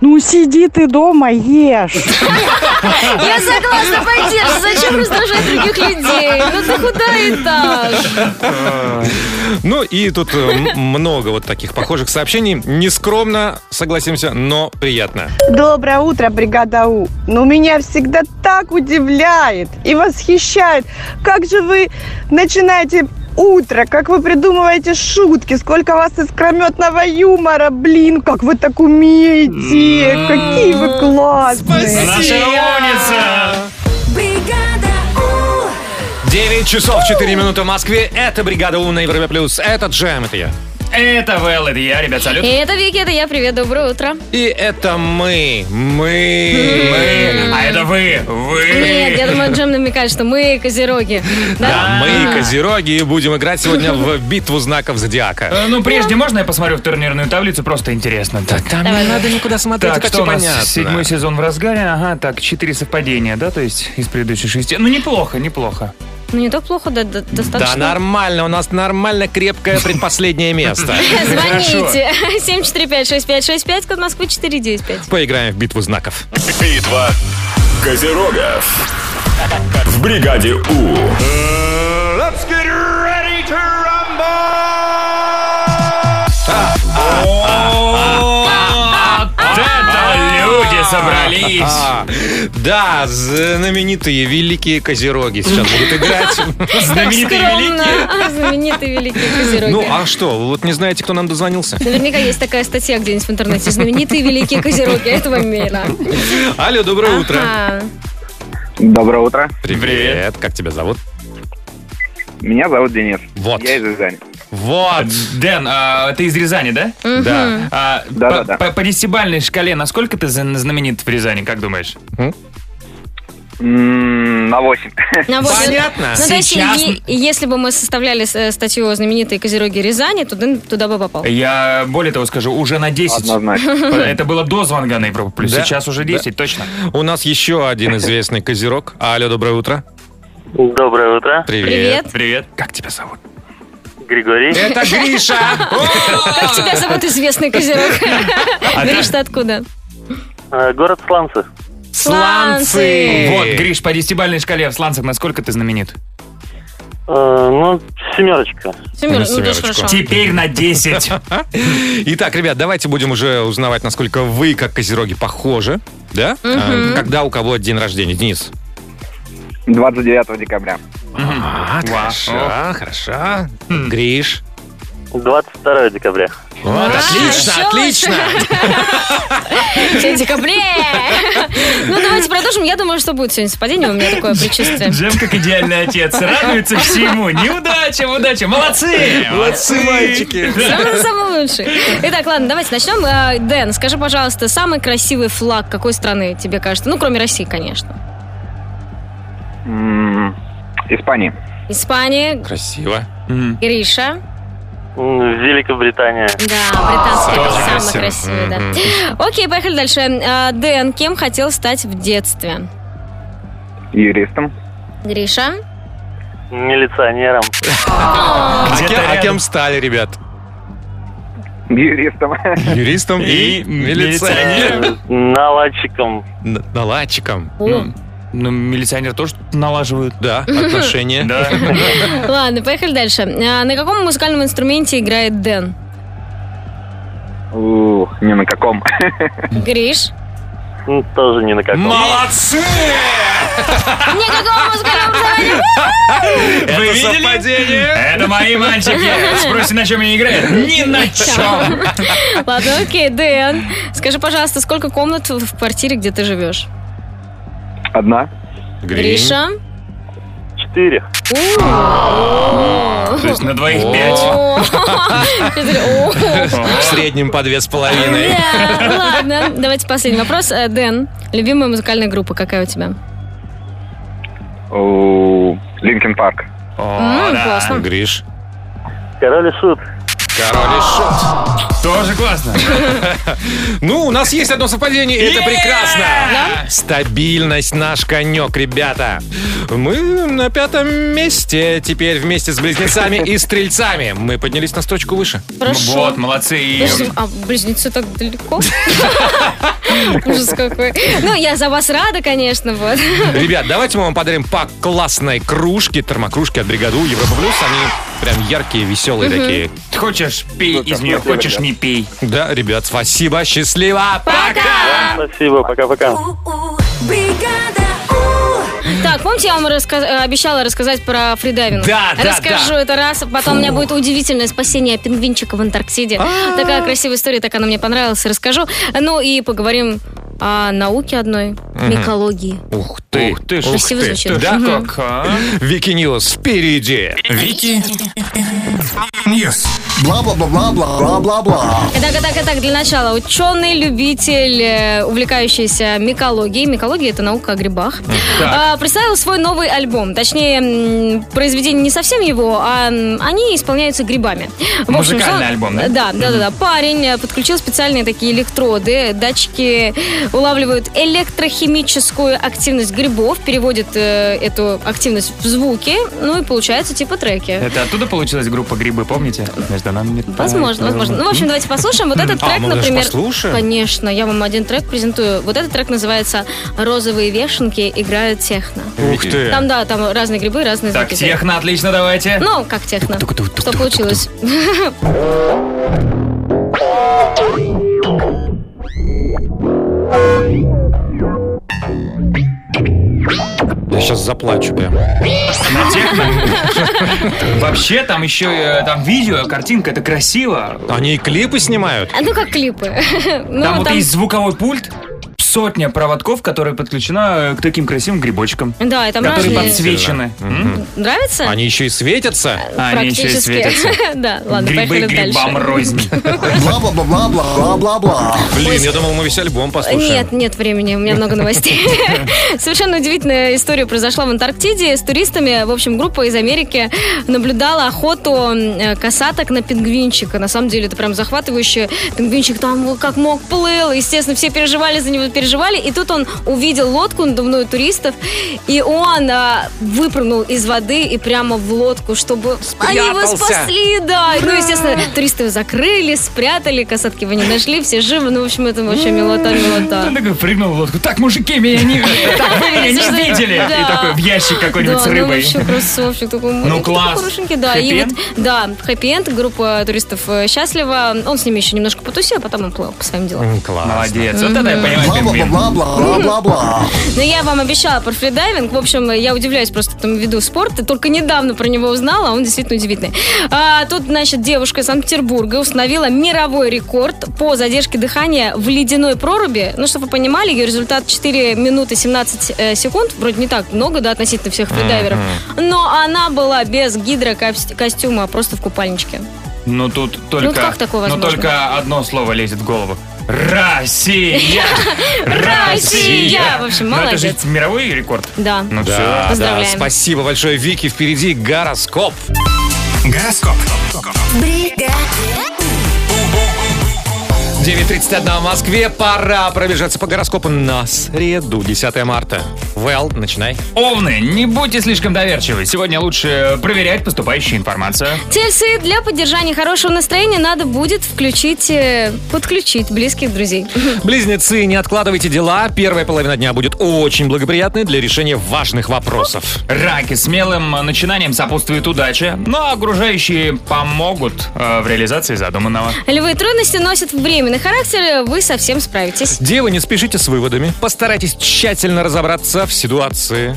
Ну, сиди ты дома, ешь. Я согласна поддерживать. Зачем раздражать других людей? Ну ты куда и так? Ну и тут э, много вот таких похожих сообщений. Нескромно, согласимся, но приятно. Доброе утро, бригада У. Ну, меня всегда так удивляет и восхищает. Как же вы начинаете утро, как вы придумываете шутки, сколько у вас искрометного юмора, блин, как вы так умеете, какие вы классные. Наша умница. 9 часов 4 минуты в Москве. Это бригада У на Европе Плюс. Это Джем, это я. Это Вэл, это я, ребят, салют. И это Вики, это я. Привет, доброе утро. И это мы. Мы. Мы. А это вы. Вы. Нет, я думаю, Джем намекает, что мы козероги. Да, мы, козероги, и будем играть сегодня в битву знаков зодиака. Э, Ну, прежде можно я посмотрю в турнирную таблицу? Просто интересно. Да, там не надо никуда смотреть, Так, это что все у нас? понятно. Седьмой сезон в разгаре. Ага, так, четыре совпадения, да, то есть из предыдущих шести. Ну, неплохо, неплохо. Ну, не так плохо, да, да, Да, достаточно. нормально, у нас нормально крепкое предпоследнее место. Звоните. 745-6565, код Москвы 495. Поиграем в битву знаков. Битва Козерогов. В бригаде У. собрались. А, Да, знаменитые великие козероги сейчас будут играть. Знаменитые великие. Знаменитые великие козероги. Ну, а что, вот не знаете, кто нам дозвонился? Наверняка есть такая статья где-нибудь в интернете. Знаменитые великие козероги этого мира. Алло, доброе утро. Доброе утро. Привет. Как тебя зовут? Меня зовут Денис. Вот. Я из Рязани. Вот. Дэн, а, ты из Рязани, да? Да. А, Да, по, да, да. по- по десятибалльной шкале, насколько ты знаменит в Рязани, как думаешь? М, На 8. Ну, вот, Понятно. Ну, то есть, Сейчас- если бы мы составляли э, статью знаменитые козероги Рязани, то Дэн туда бы попал. Я более того скажу, уже на 10. Однозначно. Это было до звонка на Европу Плюс. Да. Сейчас уже 10, точно. У нас еще один известный козерог. Алло, доброе утро. Доброе утро. Привет. Привет. Как тебя зовут? Григорий. Это Гриша. Как тебя зовут, известный козерог? А Гриш, ты откуда? Э, Город Сланцы. Сланцы. Вот, Гриш, по десятибалльной шкале в сланцах насколько ты знаменит? Э, Ну, семерочка. Семер- ну, семерочку. хорошо. Теперь на 10. Итак, ребят, давайте будем уже узнавать, насколько вы, как козероги, похожи. Да? А, Когда у кого день рождения? Денис. 29 декабря. А, хорошо, хорошо. Гриш. 22 декабря. Вот, отлично, еще отлично. В декабре. Ну, давайте продолжим. Я думаю, что будет сегодня совпадение. У меня такое предчувствие. Джем, как идеальный отец, радуется всему. Неудача, удача. Молодцы! Молодцы, мальчики. Самый-самый лучший. Итак, ладно, давайте начнем. Э, Дэн, скажи, пожалуйста, самый красивый флаг какой страны тебе кажется? Ну, кроме России, конечно. Испания. Испания, Красиво. Гриша. Великобритания. Да, британский Тоже это самый красиво. красивый, да. Окей, поехали дальше. Э, Дэн, кем хотел стать в детстве? Юристом. Гриша? Милиционером. А кем, а стали, ребят? Юристом. Юристом и, милиционером. Наладчиком. Наладчиком. Ну, милиционер тоже налаживают. Да, отношения. Да. Ладно, поехали дальше. А, На каком музыкальном инструменте играет Дэн? Ух, ни на каком. Гриш? М, Тоже ни на каком. Молодцы! Никакого музыкального образования. Это Вы видели? совпадение. Это мои мальчики. Спросите, на чем они играют? Ни на чем. Ладно, окей, Дэн. Скажи, пожалуйста, сколько комнат в квартире, где ты живешь? Одна. Гриша? Четыре. То есть на двоих пять. В среднем по две с половиной. Ладно. Давайте последний вопрос. Э, Дэн, любимая музыкальная группа какая у тебя? Линкен Парк. Классно. Гриш. Король и шут. Король и шут. Тоже классно. Ну, у нас есть одно совпадение, и это прекрасно. Стабильность наш конек, ребята. Мы на пятом месте теперь вместе с близнецами и стрельцами. Мы поднялись на строчку выше. Хорошо. Вот, молодцы. И- Подожди, а близнецы так далеко? Ужас какой. Ну, я за вас рада, конечно, вот. Ребят, давайте мы вам подарим по классной кружке, термокружке от бригаду Европа Плюс. Они прям яркие, веселые такие. Хочешь, пей из нее, хочешь, не пей. Да, ребят, спасибо, счастливо, пока! Спасибо, пока-пока. Так, помните, я вам раска- э, обещала рассказать про фридайвинг? Да, да, Расскажу да. это раз, потом у меня будет удивительное спасение пингвинчика в Антарктиде. Такая красивая история, так она мне понравилась, расскажу. Ну и поговорим о науке одной, микологии. Ух ты, Ух ты. Красиво ух ты. Да, Мгм. Как, а? Вики News впереди. Вики News. Бла-бла-бла-бла-бла-бла-бла. Итак, итак, итак, для начала. Ученый-любитель, э, увлекающийся микологией, микология это наука о грибах, а, представил свой новый альбом. Точнее, произведение не совсем его, а они исполняются грибами. В Музыкальный сон- альбом, да? Да, да, да, да. Парень э, подключил специальные такие электроды. Датчики улавливают электрохимическую активность грибов, переводят э, эту активность в звуки, ну и получается типа треки. Это оттуда получилась группа «Грибы», помните? Между что нам не Возможно, так. возможно. Ну, в общем, давайте послушаем. Вот этот А, трек, даже например... послушаем? Конечно, я вам один трек презентую. Вот этот трек называется «Розовые вешенки играют техно». Ух ты. Там, да, там разные грибы, разные Так, звуки. техно, отлично, давайте. Ну, как техно. Что получилось? Я сейчас заплачу прям. На техно? Вообще, там еще э, там видео, картинка, это красиво. Они и клипы снимают. А, Ну, как клипы. Ну, Там вот есть звуковой пульт, сотня проводков, которая подключена э, к таким красивым грибочкам. Да, там которые разные- подсвечены. М? Нравится? Они еще и светятся. Они еще и Практически. светятся. Да, ладно, Грибы поехали грибам дальше. рознь. Бла-бла-бла-бла-бла-бла. Блин, я думал, мы весь альбом послушаем. Нет, нет времени, у меня много новостей. Совершенно удивительная история произошла в Антарктиде. С туристами, в общем, группа из Америки наблюдала охоту э, касаток на пингвинчика. На самом деле это прям захватывающе. Пингвинчик там как мог плыл. Естественно, все переживали за него, переживали. И тут он увидел лодку надувную туристов, и он а, выпрыгнул из воды и прямо в лодку, чтобы они его Спрятался. спасли. Да, ну, Ура! естественно, туристы его закрыли, спрятали, касатки его не нашли, все живы. Ну, в общем, это вообще милота, милота. Он такой прыгнул в лодку. Так, мужики, меня не... Так, вы меня не видели. да. И такой в ящик какой-нибудь да, с ну рыбой. вообще красавчик такой. Ну, класс. хорошенький, да. И вот, да, хэппи-энд, группа туристов э, счастлива. Он с ними еще немножко потусил, а потом он плыл по своим делам. Класс. Молодец. Вот это я понимаю. Пингвин. Бла-бла-бла-бла-бла-бла. Но я вам обещала про фридайвинг. В общем, я удивляюсь просто этому виду спорта. Только недавно про него узнала, а он действительно удивительный. А, тут, значит, девушка из Санкт-Петербурга установила мировой рекорд по задержке дыхания в ледяной проруби. Ну, чтобы вы понимали, ее результат 4 минуты 17 э, секунд. Вроде не так много, да, относительно всех фридайверов. Но она была без гидрокостюма, а просто в купальничке. Ну тут только... как такое Ну возможно? только одно слово лезет в голову. Россия! Россия! В общем, Ну, это же молодец. мировой рекорд. Да. Ну Да, все. да, Поздравляем. спасибо большое, Вики. Впереди гороскоп. Гороскоп. 9.31 в Москве. Пора пробежаться по гороскопу на среду, 10 марта. Вэл, начинай. Овны, не будьте слишком доверчивы. Сегодня лучше проверять поступающую информацию. Тельцы, для поддержания хорошего настроения надо будет включить, э, подключить близких друзей. Близнецы, не откладывайте дела. Первая половина дня будет очень благоприятной для решения важных вопросов. Раки, смелым начинанием сопутствует удача, но окружающие помогут э, в реализации задуманного. Львы, трудности носят временный характер, вы совсем справитесь. Девы, не спешите с выводами. Постарайтесь тщательно разобраться в ситуации.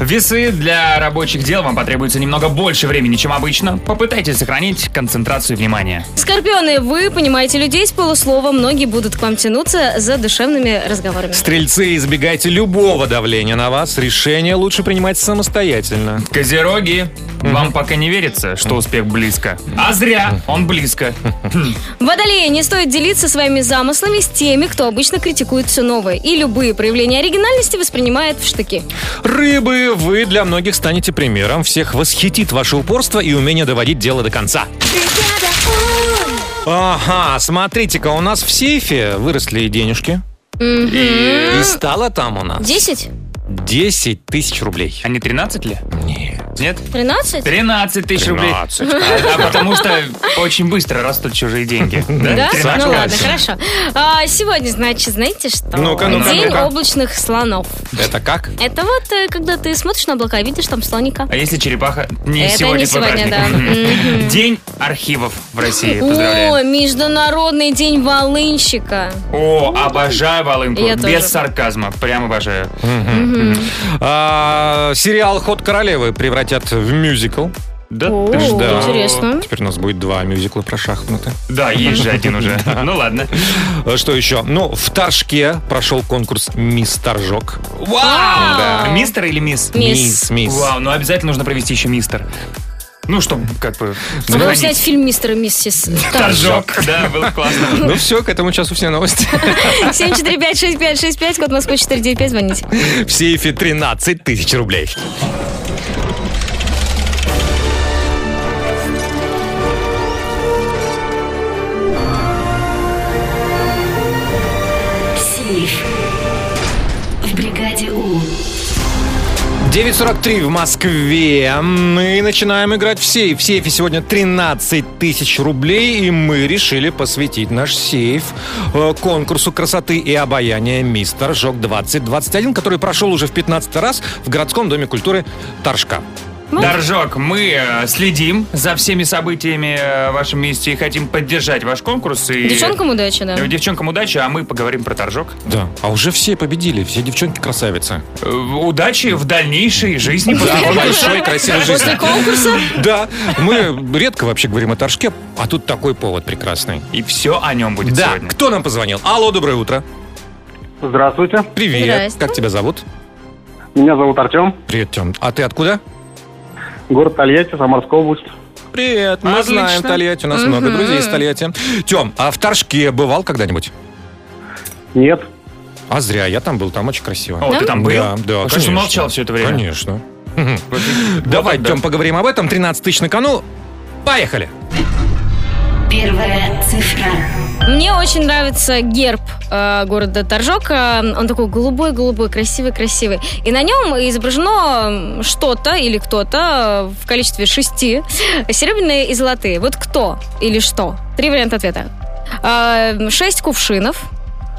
Весы, для рабочих дел вам потребуется немного больше времени, чем обычно. Попытайтесь сохранить концентрацию внимания. Скорпионы, вы понимаете людей с полуслова, многие будут к вам тянуться за душевными разговорами. Стрельцы, избегайте любого давления на вас. Решение лучше принимать самостоятельно. Козероги, вам пока не верится, что успех близко. А зря, он близко. Водолеи, не стоит делиться своими замыслами с теми, кто обычно критикует все новое и любые проявления оригинальности воспринимает в штыки. Рыбы, вы для многих станете примером. Всех восхитит ваше упорство и умение доводить дело до конца. Ага, смотрите-ка, у нас в сейфе выросли денежки. И, и стало там у нас Десять? 10 тысяч рублей. А не 13 ли? Нет. Нет? Тринадцать? 13 тысяч рублей. 13. А, потому что очень быстро растут чужие деньги. Да? 13. Ну ладно, хорошо. А, сегодня, значит, знаете что? Ну-ка, ну-ка, День облачных слонов. Это как? Это вот, э, когда ты смотришь на облака, видишь там слоника. А если черепаха? Не Это сегодня не сегодня, да. День архивов в России. О, Международный день волынщика. О, обожаю волынку. Без сарказма. Прям обожаю. А, сериал «Ход королевы» превратят в мюзикл. Да? О, да. интересно. Теперь у нас будет два мюзикла про шахматы. Да, есть же один уже. Ну ладно. А Что еще? Ну, в Торжке прошел конкурс «Мисс Торжок». Вау! Мистер или. Мисс, мисс. Вау, ну обязательно нужно провести еще мистер. Ну, чтобы как бы... Надо сохранить. снять фильм «Мистер и миссис Торжок, да, было классно. Ну все, к этому часу все новости. 745-6565, код Москвы 495, звоните. В сейфе 13 тысяч рублей. 9.43 в Москве. Мы начинаем играть в сейф. В сейфе сегодня 13 тысяч рублей, и мы решили посвятить наш сейф э, конкурсу красоты и обаяния «Мистер Жок 2021», который прошел уже в 15 раз в городском доме культуры Торжка. Доржок, мы э, следим за всеми событиями э, в вашем месте и хотим поддержать ваш конкурс. И... Девчонкам удачи, да. Девчонкам удачи, а мы поговорим про торжок. Да, а уже все победили, все девчонки красавицы. Э, Удачи в дальнейшей жизни Да, большой красивой жизни. После конкурса? Да, мы редко вообще говорим о Торжке, а тут такой повод прекрасный. И все о нем будет Да, сегодня. кто нам позвонил? Алло, доброе утро. Здравствуйте. Привет. Здрасте. Как тебя зовут? Меня зовут Артем. Привет, Тем. А ты откуда? Город Тольятти, Самарская область. Привет, мы Отлично. знаем Тольятти, у нас Мгм. много друзей из Тольятти. Тем, а в Торжке бывал когда-нибудь? Нет. А зря, я там был, там очень красиво. О, ты там был? Да, да, А что ты молчал все это время? Конечно. Давай. Тем, поговорим об этом. 13 тысяч на кону. Поехали. Первая цифра. Мне очень нравится герб э, города Торжок. Э, Он такой голубой-голубой, красивый-красивый. И на нем изображено что-то или кто-то э, в количестве шести. Серебряные и золотые. Вот кто или что? Три варианта ответа. Э, Шесть кувшинов,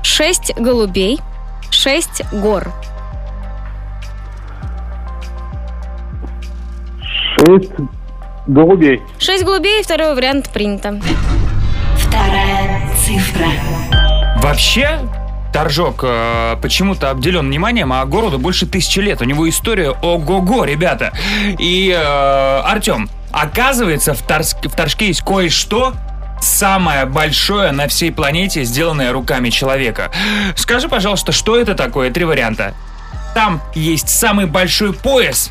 шесть голубей, шесть гор. Шесть голубей. Шесть голубей, второй вариант принято. Вторая цифра. Вообще, Торжок э, почему-то обделен вниманием, а городу больше тысячи лет. У него история ого-го, ребята. И, э, Артем, оказывается, в, Торск- в Торжке есть кое-что, самое большое на всей планете, сделанное руками человека. Скажи, пожалуйста, что это такое? Три варианта. Там есть самый большой пояс,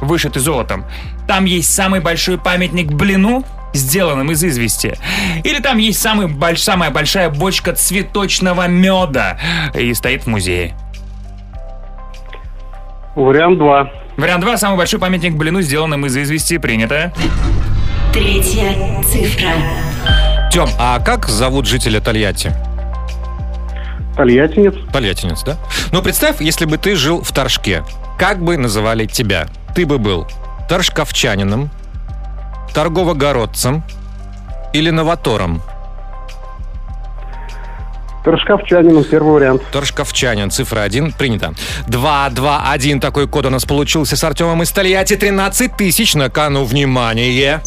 вышитый золотом. Там есть самый большой памятник блину, сделанным из извести. Или там есть самый больш- самая большая бочка цветочного меда и стоит в музее. Вариант 2. Вариант 2. Самый большой памятник блину, сделанным из извести. Принято. Третья цифра. Тем, а как зовут жителя Тольятти? Тольяттинец. Тольяттинец, да? Ну, представь, если бы ты жил в Торжке, как бы называли тебя? Ты бы был торжковчанином, торговогородцем или новатором? Торжковчанином, первый вариант. Торжковчанин, цифра 1, принято. 2, 2, 1, такой код у нас получился с Артемом из Тольятти. 13 тысяч на кону, внимание.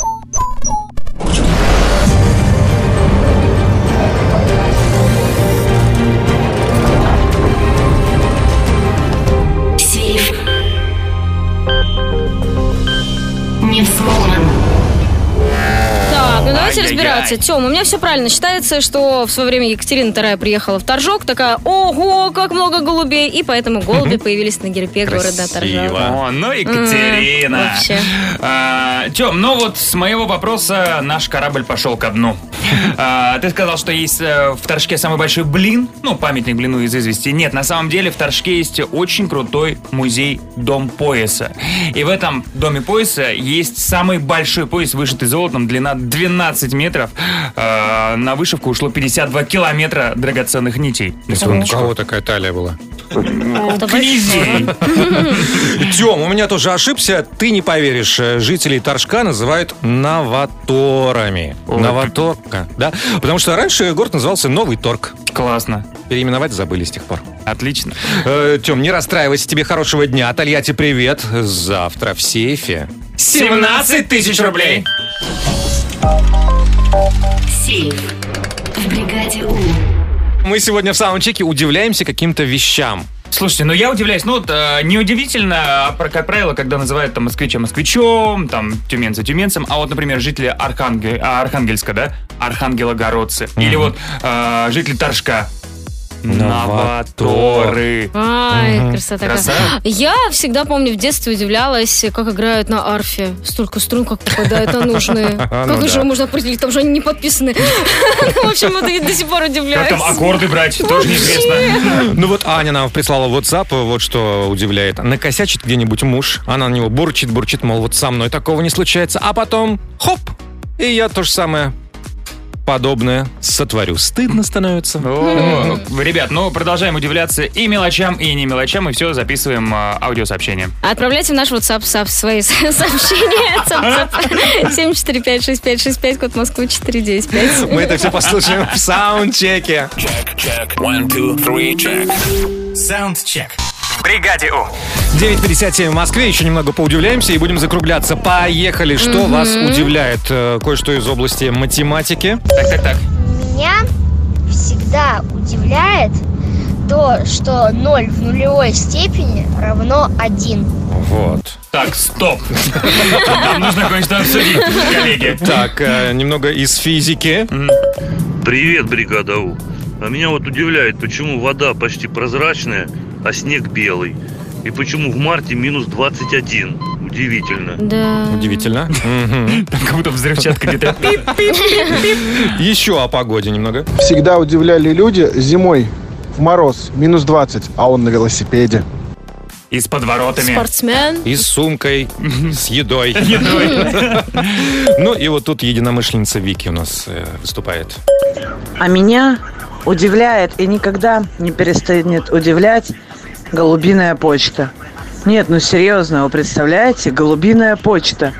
Сейф. Не взломан. Давайте Ай-яй-яй. разбираться. Тем, у меня все правильно. Считается, что в свое время Екатерина II приехала в Торжок, такая, ого, как много голубей, и поэтому голуби появились на гербе города Торжок. О, ну Екатерина. Вообще. А, Тем, ну вот с моего вопроса наш корабль пошел ко дну. А, ты сказал, что есть э, в Торжке самый большой блин, ну, памятник блину из извести. Нет, на самом деле в Торжке есть очень крутой музей Дом пояса. И в этом Доме пояса есть самый большой пояс, вышитый золотом, длина 12 метров. А, на вышивку ушло 52 километра драгоценных нитей. На У секундочку. кого такая талия была? Это Князей. Тем, у меня тоже ошибся. Ты не поверишь, э, жителей Торжка называют новаторами. Новаторка, да? Потому что раньше город назывался Новый Торг. Классно. Переименовать забыли с тех пор. Отлично. Э, Тем, не расстраивайся, тебе хорошего дня. Тольятти, привет. Завтра в сейфе. 17 тысяч рублей. Сейф. В бригаде У. Мы сегодня в саундчеке удивляемся каким-то вещам. Слушайте, ну я удивляюсь, ну вот э, неудивительно, а, про- как правило, когда называют там москвича москвичом, там тюменца тюменцем, а вот, например, жители Архангель, а, Архангельска, да, архангелогородцы, или вот э, жители Торжка, новаторы. Ай, красота. Красава. Я всегда помню, в детстве удивлялась, как играют на арфе. Столько струн, как попадают на нужные. Ну Как да. же можно определить? Там же они не подписаны. В общем, это я до сих пор удивляюсь. Как там аккорды брать, тоже неизвестно. Ну вот Аня нам прислала WhatsApp, вот что удивляет. Накосячит где-нибудь муж, она на него бурчит, бурчит, мол, вот со мной такого не случается, а потом хоп, и я то же самое подобное сотворю. Стыдно становится. О, Ребят, ну продолжаем удивляться и мелочам, и не мелочам, и все, записываем а, аудиосообщение. Отправляйте в наш WhatsApp сап- свои со- сообщения. Цап-цап. 745-6565, код Москвы 495. Мы это все послушаем в саундчеке. One, В бригаде У. 9.57 в Москве, еще немного поудивляемся и будем закругляться. Поехали, что Мгм. вас удивляет? Э, Кое-что из области математики. Так, так, так. Меня всегда удивляет то, что 0 в нулевой степени равно 1. Вот. Так, стоп. Нам нужно кое-что обсудить, коллеги. Так, э, немного из физики. Привет, бригада У. А меня вот удивляет, почему вода почти прозрачная, а снег белый. И почему в марте минус 21. Удивительно. Да. Удивительно. Там как будто взрывчатка где-то. Еще о погоде немного. Всегда удивляли люди зимой в мороз, минус 20, а он на велосипеде. И с подворотами. Спортсмен. И с сумкой, с едой. Едой. Ну и вот тут единомышленница Вики у нас э, выступает. А меня удивляет и никогда не перестанет удивлять голубиная почта. Нет, ну серьезно, вы представляете, голубиная почта.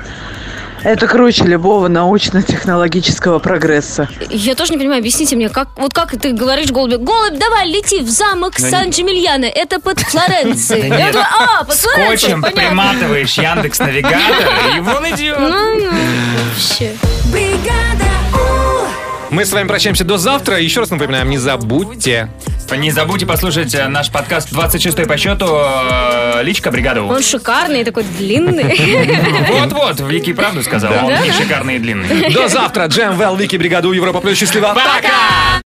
Это круче любого научно-технологического прогресса. Я тоже не понимаю, объясните мне, как, вот как ты говоришь голубю, голубь, давай, лети в замок Ну, Сан-Джимильяно, это под Флоренцией. Да Я нет. думаю, а, под Флоренцией, Скотчем приматываешь Яндекс Навигатор, и вон идет. Ну, ну, вообще. Мы с вами прощаемся до завтра. Еще раз напоминаем, не забудьте. Не забудьте послушать э, наш подкаст 26 по счету э, «Личка бригада У». Он шикарный, такой длинный. Вот-вот, Вики правду сказал. Он не шикарный и длинный. До завтра. Джем, Вики, Бригаду, Европа Плюс. Счастливо. Пока!